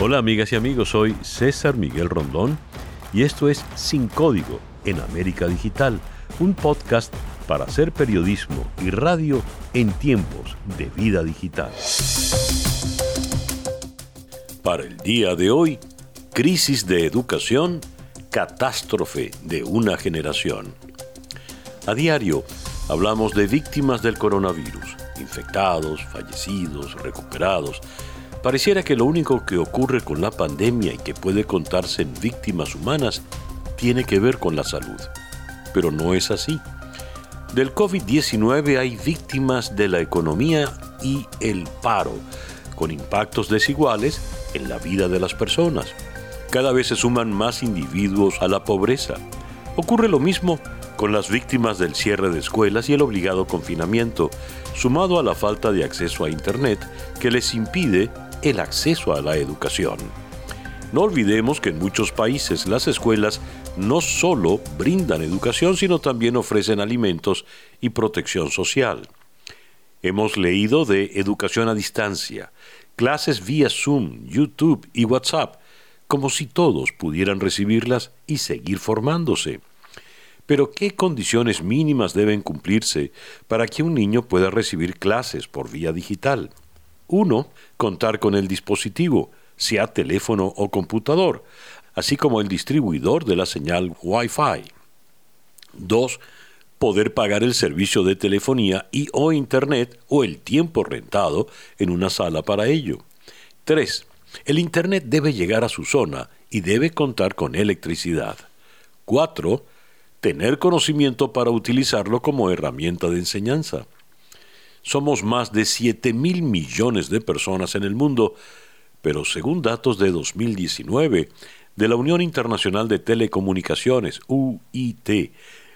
Hola amigas y amigos, soy César Miguel Rondón y esto es Sin Código en América Digital, un podcast para hacer periodismo y radio en tiempos de vida digital. Para el día de hoy, crisis de educación, catástrofe de una generación. A diario hablamos de víctimas del coronavirus, infectados, fallecidos, recuperados, Pareciera que lo único que ocurre con la pandemia y que puede contarse en víctimas humanas tiene que ver con la salud. Pero no es así. Del COVID-19 hay víctimas de la economía y el paro, con impactos desiguales en la vida de las personas. Cada vez se suman más individuos a la pobreza. Ocurre lo mismo con las víctimas del cierre de escuelas y el obligado confinamiento, sumado a la falta de acceso a Internet que les impide el acceso a la educación. No olvidemos que en muchos países las escuelas no solo brindan educación, sino también ofrecen alimentos y protección social. Hemos leído de educación a distancia, clases vía Zoom, YouTube y WhatsApp, como si todos pudieran recibirlas y seguir formándose. Pero ¿qué condiciones mínimas deben cumplirse para que un niño pueda recibir clases por vía digital? Uno, contar con el dispositivo, sea teléfono o computador, así como el distribuidor de la señal Wi-Fi. Dos, poder pagar el servicio de telefonía y o Internet o el tiempo rentado en una sala para ello. 3. El Internet debe llegar a su zona y debe contar con electricidad. 4. Tener conocimiento para utilizarlo como herramienta de enseñanza. Somos más de 7 mil millones de personas en el mundo, pero según datos de 2019 de la Unión Internacional de Telecomunicaciones, UIT,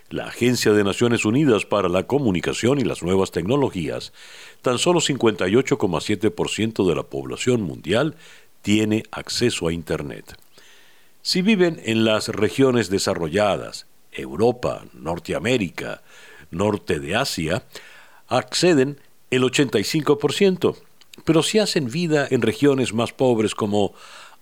la Agencia de Naciones Unidas para la Comunicación y las Nuevas Tecnologías, tan solo 58,7% de la población mundial tiene acceso a Internet. Si viven en las regiones desarrolladas, Europa, Norteamérica, norte de Asia, acceden el 85%, pero si hacen vida en regiones más pobres como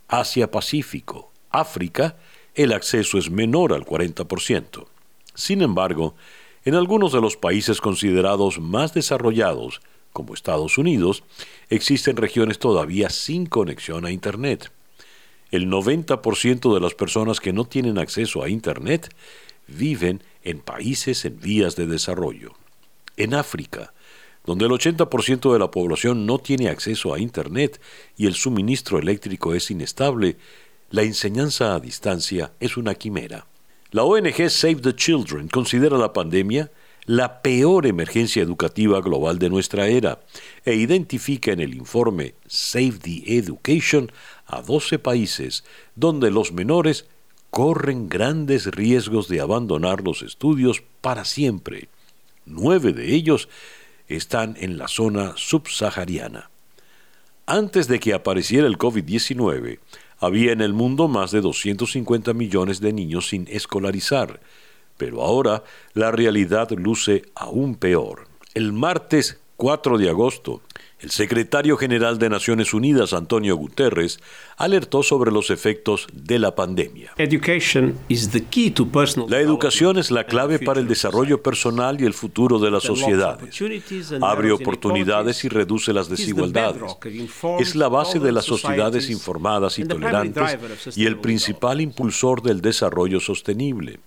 Asia-Pacífico, África, el acceso es menor al 40%. Sin embargo, en algunos de los países considerados más desarrollados, como Estados Unidos, existen regiones todavía sin conexión a Internet. El 90% de las personas que no tienen acceso a Internet viven en países en vías de desarrollo. En África, donde el 80% de la población no tiene acceso a Internet y el suministro eléctrico es inestable, la enseñanza a distancia es una quimera. La ONG Save the Children considera la pandemia la peor emergencia educativa global de nuestra era e identifica en el informe Save the Education a 12 países donde los menores corren grandes riesgos de abandonar los estudios para siempre nueve de ellos están en la zona subsahariana. Antes de que apareciera el COVID-19, había en el mundo más de 250 millones de niños sin escolarizar, pero ahora la realidad luce aún peor. El martes 4 de agosto, el secretario general de Naciones Unidas, Antonio Guterres, alertó sobre los efectos de la pandemia. La educación es la clave para el desarrollo personal y el futuro de las sociedades. Abre oportunidades y reduce las desigualdades. Es la base de las sociedades informadas y tolerantes y el principal impulsor del desarrollo sostenible.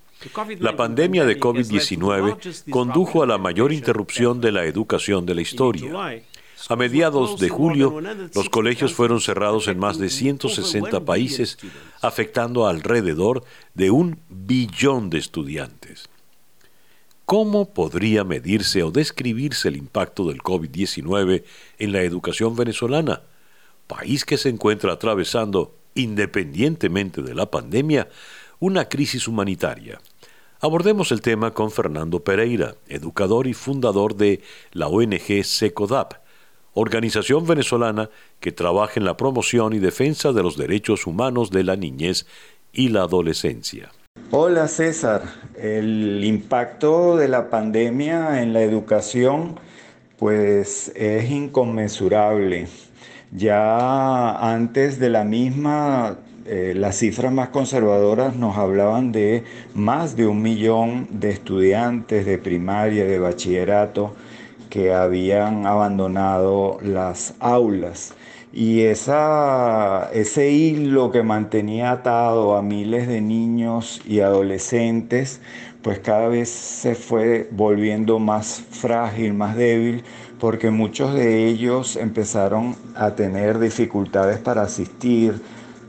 La pandemia de COVID-19 condujo a la mayor interrupción de la educación de la historia. A mediados de julio, los colegios fueron cerrados en más de 160 países, afectando a alrededor de un billón de estudiantes. ¿Cómo podría medirse o describirse el impacto del COVID-19 en la educación venezolana, país que se encuentra atravesando, independientemente de la pandemia, una crisis humanitaria? Abordemos el tema con Fernando Pereira, educador y fundador de la ONG SECODAP, organización venezolana que trabaja en la promoción y defensa de los derechos humanos de la niñez y la adolescencia. Hola César, el impacto de la pandemia en la educación pues es inconmensurable. Ya antes de la misma, eh, las cifras más conservadoras nos hablaban de más de un millón de estudiantes de primaria, de bachillerato, que habían abandonado las aulas. Y esa, ese hilo que mantenía atado a miles de niños y adolescentes, pues cada vez se fue volviendo más frágil, más débil, porque muchos de ellos empezaron a tener dificultades para asistir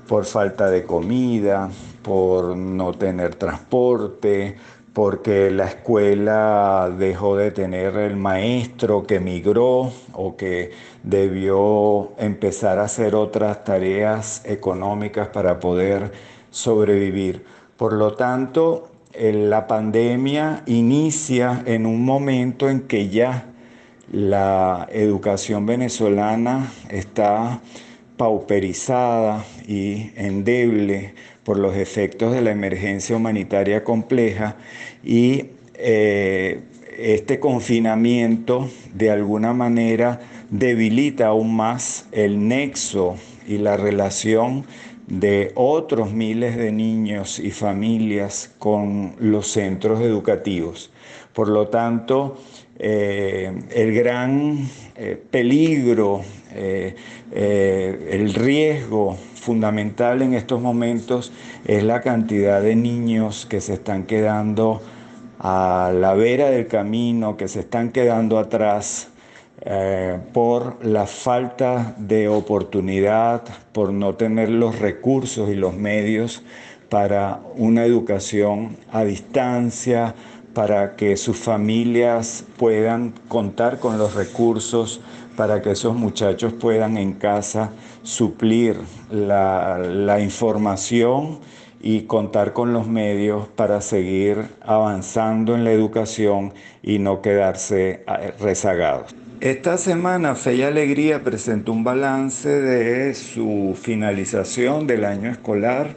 por falta de comida, por no tener transporte, porque la escuela dejó de tener el maestro que migró o que debió empezar a hacer otras tareas económicas para poder sobrevivir. Por lo tanto, la pandemia inicia en un momento en que ya la educación venezolana está pauperizada y endeble por los efectos de la emergencia humanitaria compleja y eh, este confinamiento de alguna manera debilita aún más el nexo y la relación de otros miles de niños y familias con los centros educativos. Por lo tanto, eh, el gran eh, peligro, el riesgo fundamental en estos momentos es la cantidad de niños que se están quedando a la vera del camino, que se están quedando atrás eh, por la falta de oportunidad, por no tener los recursos y los medios para una educación a distancia, para que sus familias puedan contar con los recursos, para que esos muchachos puedan en casa suplir la, información y contar con los medios para seguir avanzando en la educación y no quedarse eh, rezagados. Esta semana Fe y Alegría presentó un balance de su finalización del año escolar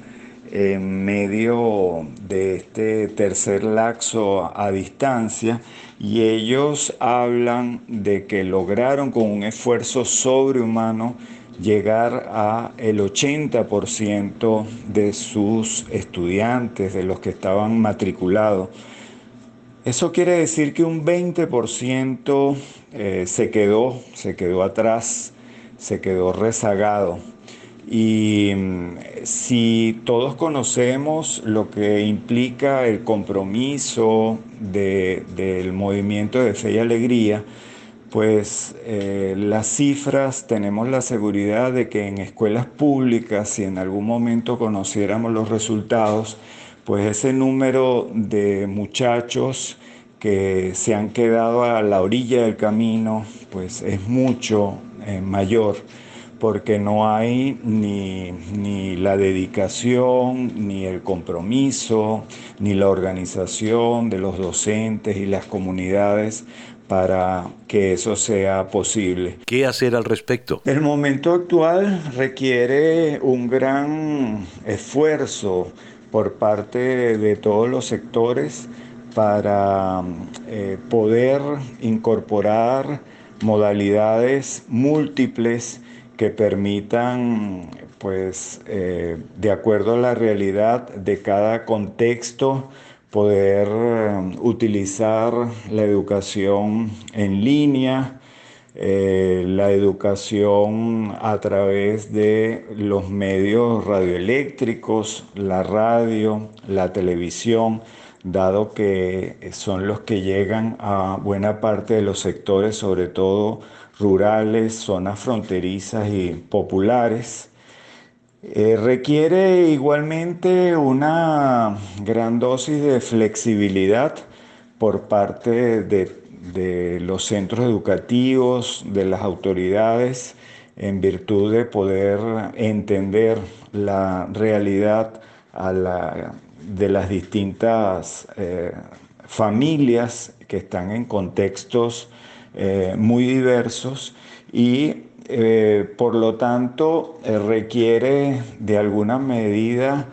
en medio de este tercer laxo a distancia y ellos hablan de que lograron con un esfuerzo sobrehumano llegar a el 80% de sus estudiantes, de los que estaban matriculados. Eso quiere decir que un 20% eh, se quedó, se quedó atrás, se quedó rezagado. Y mm, si todos conocemos lo que implica el compromiso del movimiento de fe y alegría, pues eh, las cifras tenemos la seguridad de que en escuelas públicas, si en algún momento conociéramos los resultados, pues ese número de muchachos que se han quedado a la orilla del camino, pues es mucho eh, mayor porque no hay ni, la dedicación, ni el compromiso, ni la organización de los docentes y las comunidades para que eso sea posible. ¿Qué hacer al respecto? El momento actual requiere un gran esfuerzo por parte de todos los sectores para eh, poder incorporar modalidades múltiples que permitan, pues, eh, de acuerdo a la realidad de cada contexto, poder eh, utilizar la educación en línea, eh, la educación a través de los medios radioeléctricos, la radio, la televisión, dado que son los que llegan a buena parte de los sectores, sobre todo rurales, zonas fronterizas y populares. Eh, requiere igualmente una gran dosis de flexibilidad por parte de, los centros educativos, de las autoridades, en virtud de poder entender la realidad de las distintas eh, familias que están en contextos eh, muy diversos y eh, por lo tanto eh, requiere de alguna medida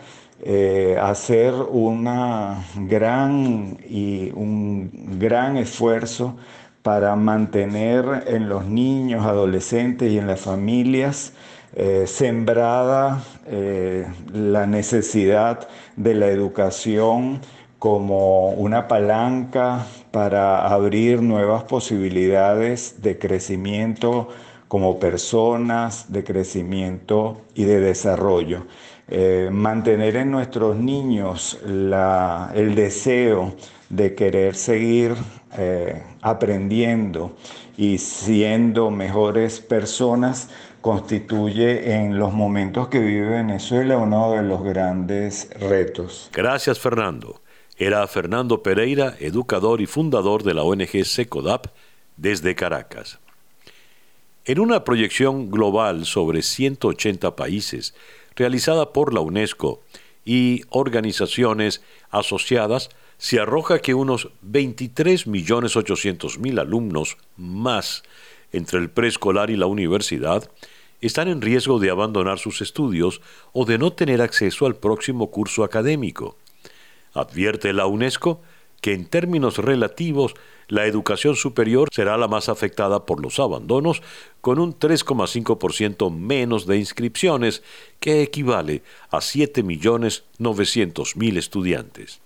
hacer una gran y un gran esfuerzo para mantener en los niños, adolescentes y en las familias sembrada la necesidad de la educación como una palanca para abrir nuevas posibilidades de crecimiento como personas, de crecimiento y de desarrollo. Eh, mantener en nuestros niños el deseo de querer seguir aprendiendo y siendo mejores personas constituye en los momentos que vive Venezuela uno de los grandes retos. Gracias Fernando. Era Fernando Pereira, educador y fundador de la ONG SECODAP desde Caracas. En una proyección global sobre 180 países, realizada por la UNESCO y organizaciones asociadas, se arroja que unos 23.800.000 alumnos más entre el preescolar y la universidad están en riesgo de abandonar sus estudios o de no tener acceso al próximo curso académico. Advierte la UNESCO que en términos relativos la educación superior será la más afectada por los abandonos, con un 3,5% menos de inscripciones, que equivale a 7.900.000 estudiantes.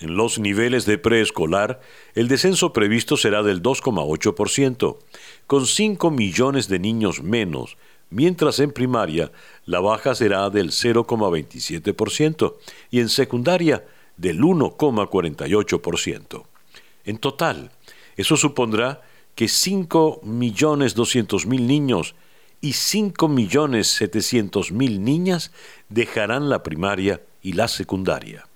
En los niveles de preescolar, el descenso previsto será del 2,8%, con 5 millones de niños menos, mientras en primaria la baja será del 0,27% y en secundaria del 1,48%. En total, eso supondrá que 5.200.000 niños y 5.700.000 niñas dejarán la primaria y la secundaria.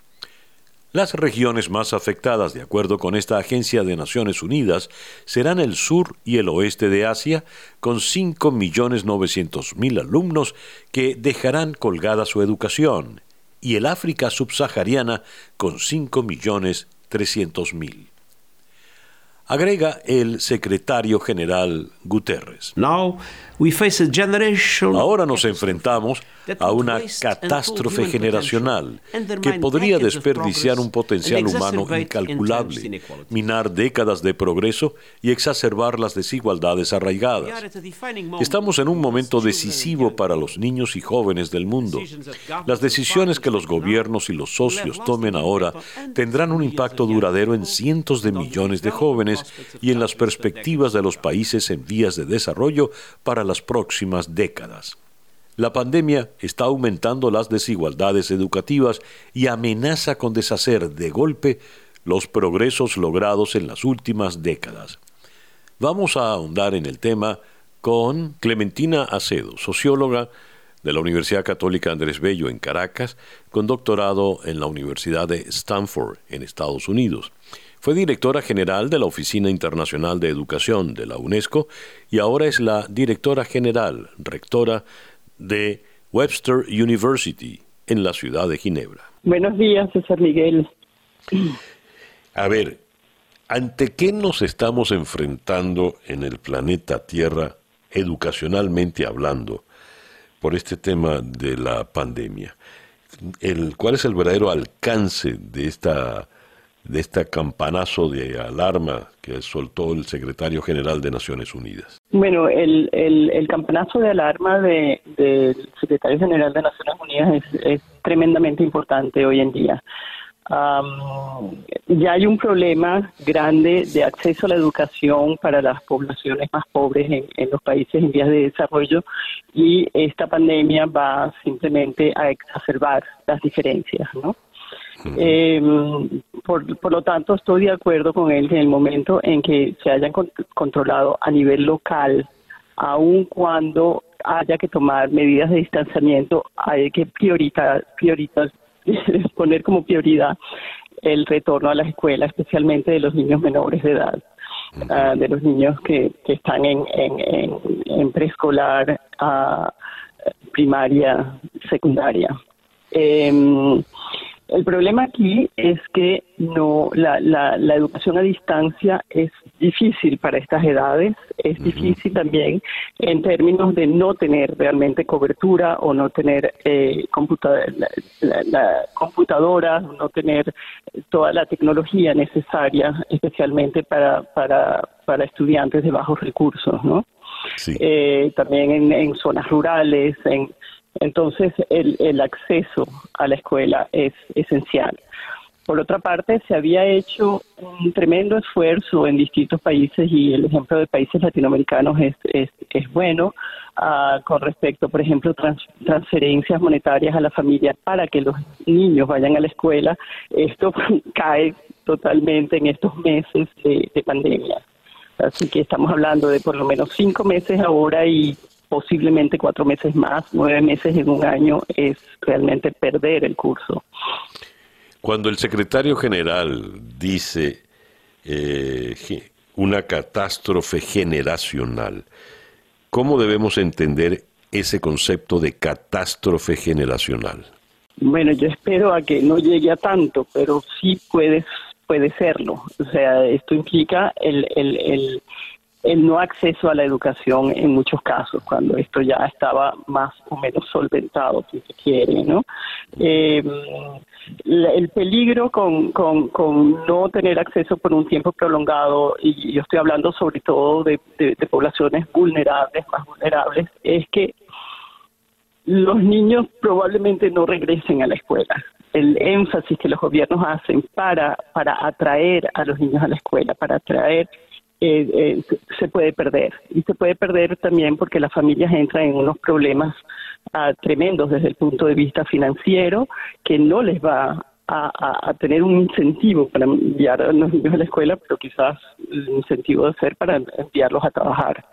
Las regiones más afectadas, de acuerdo con esta agencia de Naciones Unidas, serán el sur y el oeste de Asia, con 5.900.000 alumnos que dejarán colgada su educación, y el África subsahariana, con 5.300.000. Agrega el secretario general Guterres. Ahora nos enfrentamos a una catástrofe generacional que podría desperdiciar un potencial humano incalculable, minar décadas de progreso y exacerbar las desigualdades arraigadas. Estamos en un momento decisivo para los niños y jóvenes del mundo. Las decisiones que los gobiernos y los socios tomen ahora tendrán un impacto duradero en cientos de millones de jóvenes y en las perspectivas de los países en vías de desarrollo para las próximas décadas. La pandemia está aumentando las desigualdades educativas y amenaza con deshacer de golpe los progresos logrados en las últimas décadas. Vamos a ahondar en el tema con Clementina Acedo, socióloga de la Universidad Católica Andrés Bello en Caracas, con doctorado en la Universidad de Stanford en Estados Unidos. Fue directora general de la Oficina Internacional de Educación de la UNESCO y ahora es la directora general, rectora de Webster University en la ciudad de Ginebra. Buenos días, César Miguel. A ver, ¿ante qué nos estamos enfrentando en el planeta Tierra, educacionalmente hablando, por este tema de la pandemia? El, ¿Cuál es el verdadero alcance de esta de este campanazo de alarma que soltó el secretario general de Naciones Unidas? Bueno, el, el, campanazo de alarma del secretario general de Naciones Unidas es, tremendamente importante hoy en día. ya hay un problema grande de acceso a la educación para las poblaciones más pobres en, en, los países en vías de desarrollo y esta pandemia va simplemente a exacerbar las diferencias, ¿no? Eh, por, lo tanto, estoy de acuerdo con él que en el momento en que se hayan controlado a nivel local, aun cuando haya que tomar medidas de distanciamiento, hay que prioritar, prioritar poner como prioridad el retorno a la escuela, especialmente de los niños menores de edad, ah, de los niños que, que están en, en, en, preescolar, uh, primaria, secundaria. Eh, El problema aquí es que no la, la, la, educación a distancia es difícil para estas edades, es difícil también en términos de no tener realmente cobertura o no tener eh, la, computadora, no tener toda la tecnología necesaria, especialmente para, para, para estudiantes de bajos recursos, ¿no? Eh, también en, en zonas rurales, en entonces, el, el acceso a la escuela es esencial. Por otra parte, se había hecho un tremendo esfuerzo en distintos países y el ejemplo de países latinoamericanos es, es, es bueno uh, con respecto, por ejemplo, trans, transferencias monetarias a la familia para que los niños vayan a la escuela. Esto cae totalmente en estos meses de, de pandemia. Así que estamos hablando de por lo menos cinco meses ahora y posiblemente cuatro meses más, nueve meses en un año, es realmente perder el curso. Cuando el secretario general dice eh, una catástrofe generacional, ¿cómo debemos entender ese concepto de catástrofe generacional? Bueno, yo espero a que no llegue a tanto, pero sí puede, puede serlo. O sea, esto implica el, el, el el no acceso a la educación en muchos casos, cuando esto ya estaba más o menos solventado, si se quiere, ¿no? Eh, el peligro con, con, no tener acceso por un tiempo prolongado, y yo estoy hablando sobre todo de, de poblaciones vulnerables, más vulnerables, es que los niños probablemente no regresen a la escuela el énfasis que los gobiernos hacen para, para atraer a los niños a la escuela, para atraer eh, eh, se puede perder. Y se puede perder también porque las familias entran en unos problemas ah, tremendos desde el punto de vista financiero que no les va a, tener un incentivo para enviar a los niños a la escuela, pero quizás el incentivo de ser para enviarlos a trabajar.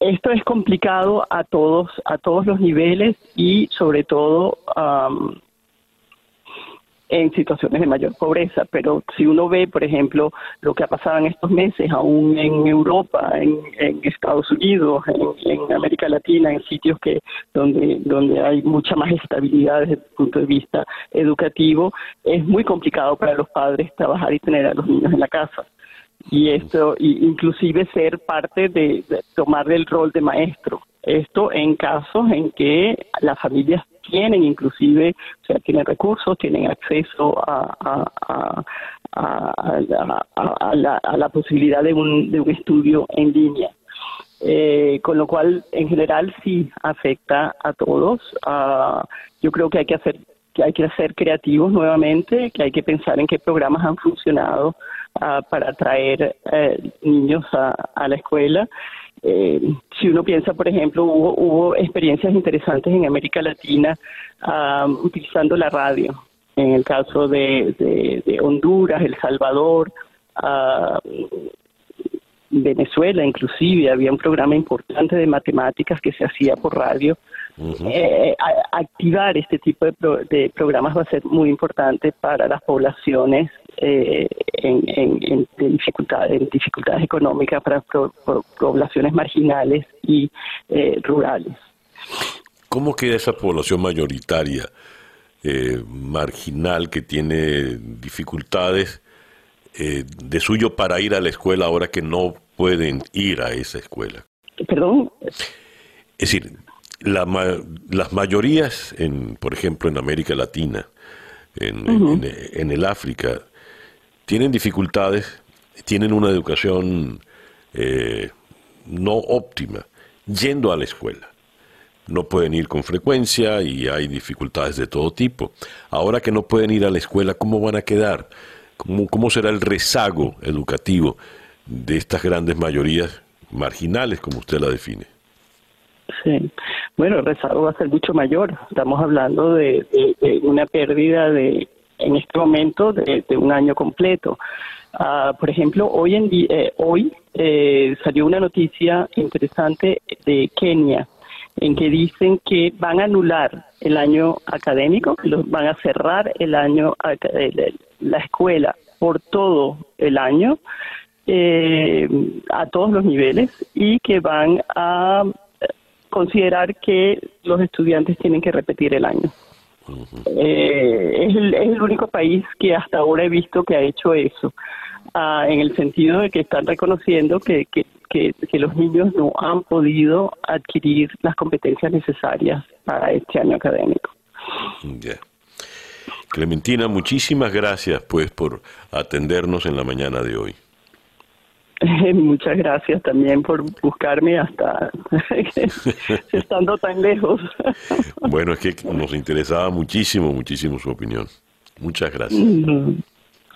esto es complicado a todos a todos los niveles y sobre todo en situaciones de mayor pobreza, pero si uno ve, por ejemplo, lo que ha pasado en estos meses, aún en Europa, en, Estados Unidos, en, América Latina, en sitios que donde donde hay mucha más estabilidad desde el punto de vista educativo, es muy complicado para los padres trabajar y tener a los niños en la casa. Y esto inclusive ser parte de tomar el rol de maestro. Esto en casos en que las familias tienen inclusive, o sea, tienen recursos, tienen acceso a, a, a, la, a la, posibilidad de un, de un estudio en línea. Eh, con lo cual, en general, sí afecta a todos. Uh, yo creo que hay que hacer que hay que ser creativos nuevamente, que hay que pensar en qué programas han funcionado uh, para atraer eh, niños a, a la escuela eh, si uno piensa, por ejemplo, hubo, hubo experiencias interesantes en América Latina utilizando la radio. En el caso de, de, Honduras, El Salvador, Venezuela, inclusive, había un programa importante de matemáticas que se hacía por radio. Eh, activar este tipo de, de programas va a ser muy importante para las poblaciones eh, en, en, dificultades, dificultades económicas para poblaciones marginales y eh, rurales. ¿Cómo queda esa población mayoritaria, eh, marginal, que tiene dificultades de suyo para ir a la escuela ahora que no pueden ir a esa escuela? Perdón. Es decir, la, las mayorías, en, por ejemplo, en América Latina, en, en, en el África, tienen dificultades, tienen una educación eh, no óptima, yendo a la escuela. No pueden ir con frecuencia y hay dificultades de todo tipo. Ahora que no pueden ir a la escuela, ¿cómo van a quedar? ¿Cómo, cómo será el rezago educativo de estas grandes mayorías marginales, como usted la define? Sí, bueno, el rezago va a ser mucho mayor. Estamos hablando de una pérdida de en este momento de, un año completo. Uh, por ejemplo, hoy, en eh, hoy eh, salió una noticia interesante de Kenia en que dicen que van a anular el año académico, los van a cerrar el año la escuela por todo el año eh, a todos los niveles y que van a considerar que los estudiantes tienen que repetir el año. Eh, es, el, único país que hasta ahora he visto que ha hecho eso, ah, en el sentido de que están reconociendo que, que, los niños no han podido adquirir las competencias necesarias para este año académico. Clementina, muchísimas gracias pues por atendernos en la mañana de hoy. Muchas gracias también por buscarme hasta estando tan lejos. bueno, es que nos interesaba muchísimo, muchísimo su opinión. Muchas gracias.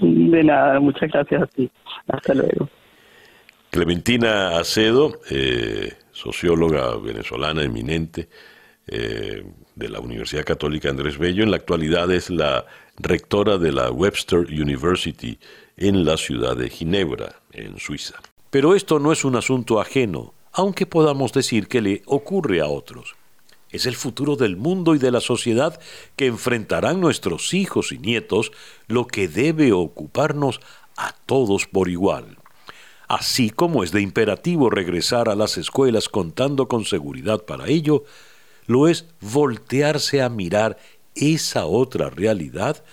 De nada, muchas gracias a ti. Hasta luego. Clementina Acedo, eh, socióloga venezolana eminente eh, de la Universidad Católica Andrés Bello, en la actualidad es la rectora de la Webster University en la ciudad de Ginebra, en Suiza. Pero esto no es un asunto ajeno, aunque podamos decir que le ocurre a otros. Es el futuro del mundo y de la sociedad que enfrentarán nuestros hijos y nietos lo que debe ocuparnos a todos por igual. Así como es de imperativo regresar a las escuelas contando con seguridad para ello, lo es voltearse a mirar esa otra realidad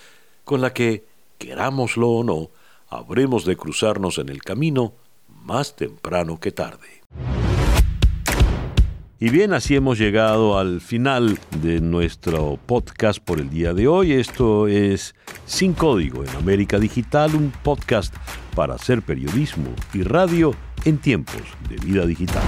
con la que, querámoslo o no, habremos de cruzarnos en el camino más temprano que tarde. Y bien, así hemos llegado al final de nuestro podcast por el día de hoy. Esto es Sin Código en América Digital, un podcast para hacer periodismo y radio en tiempos de vida digital.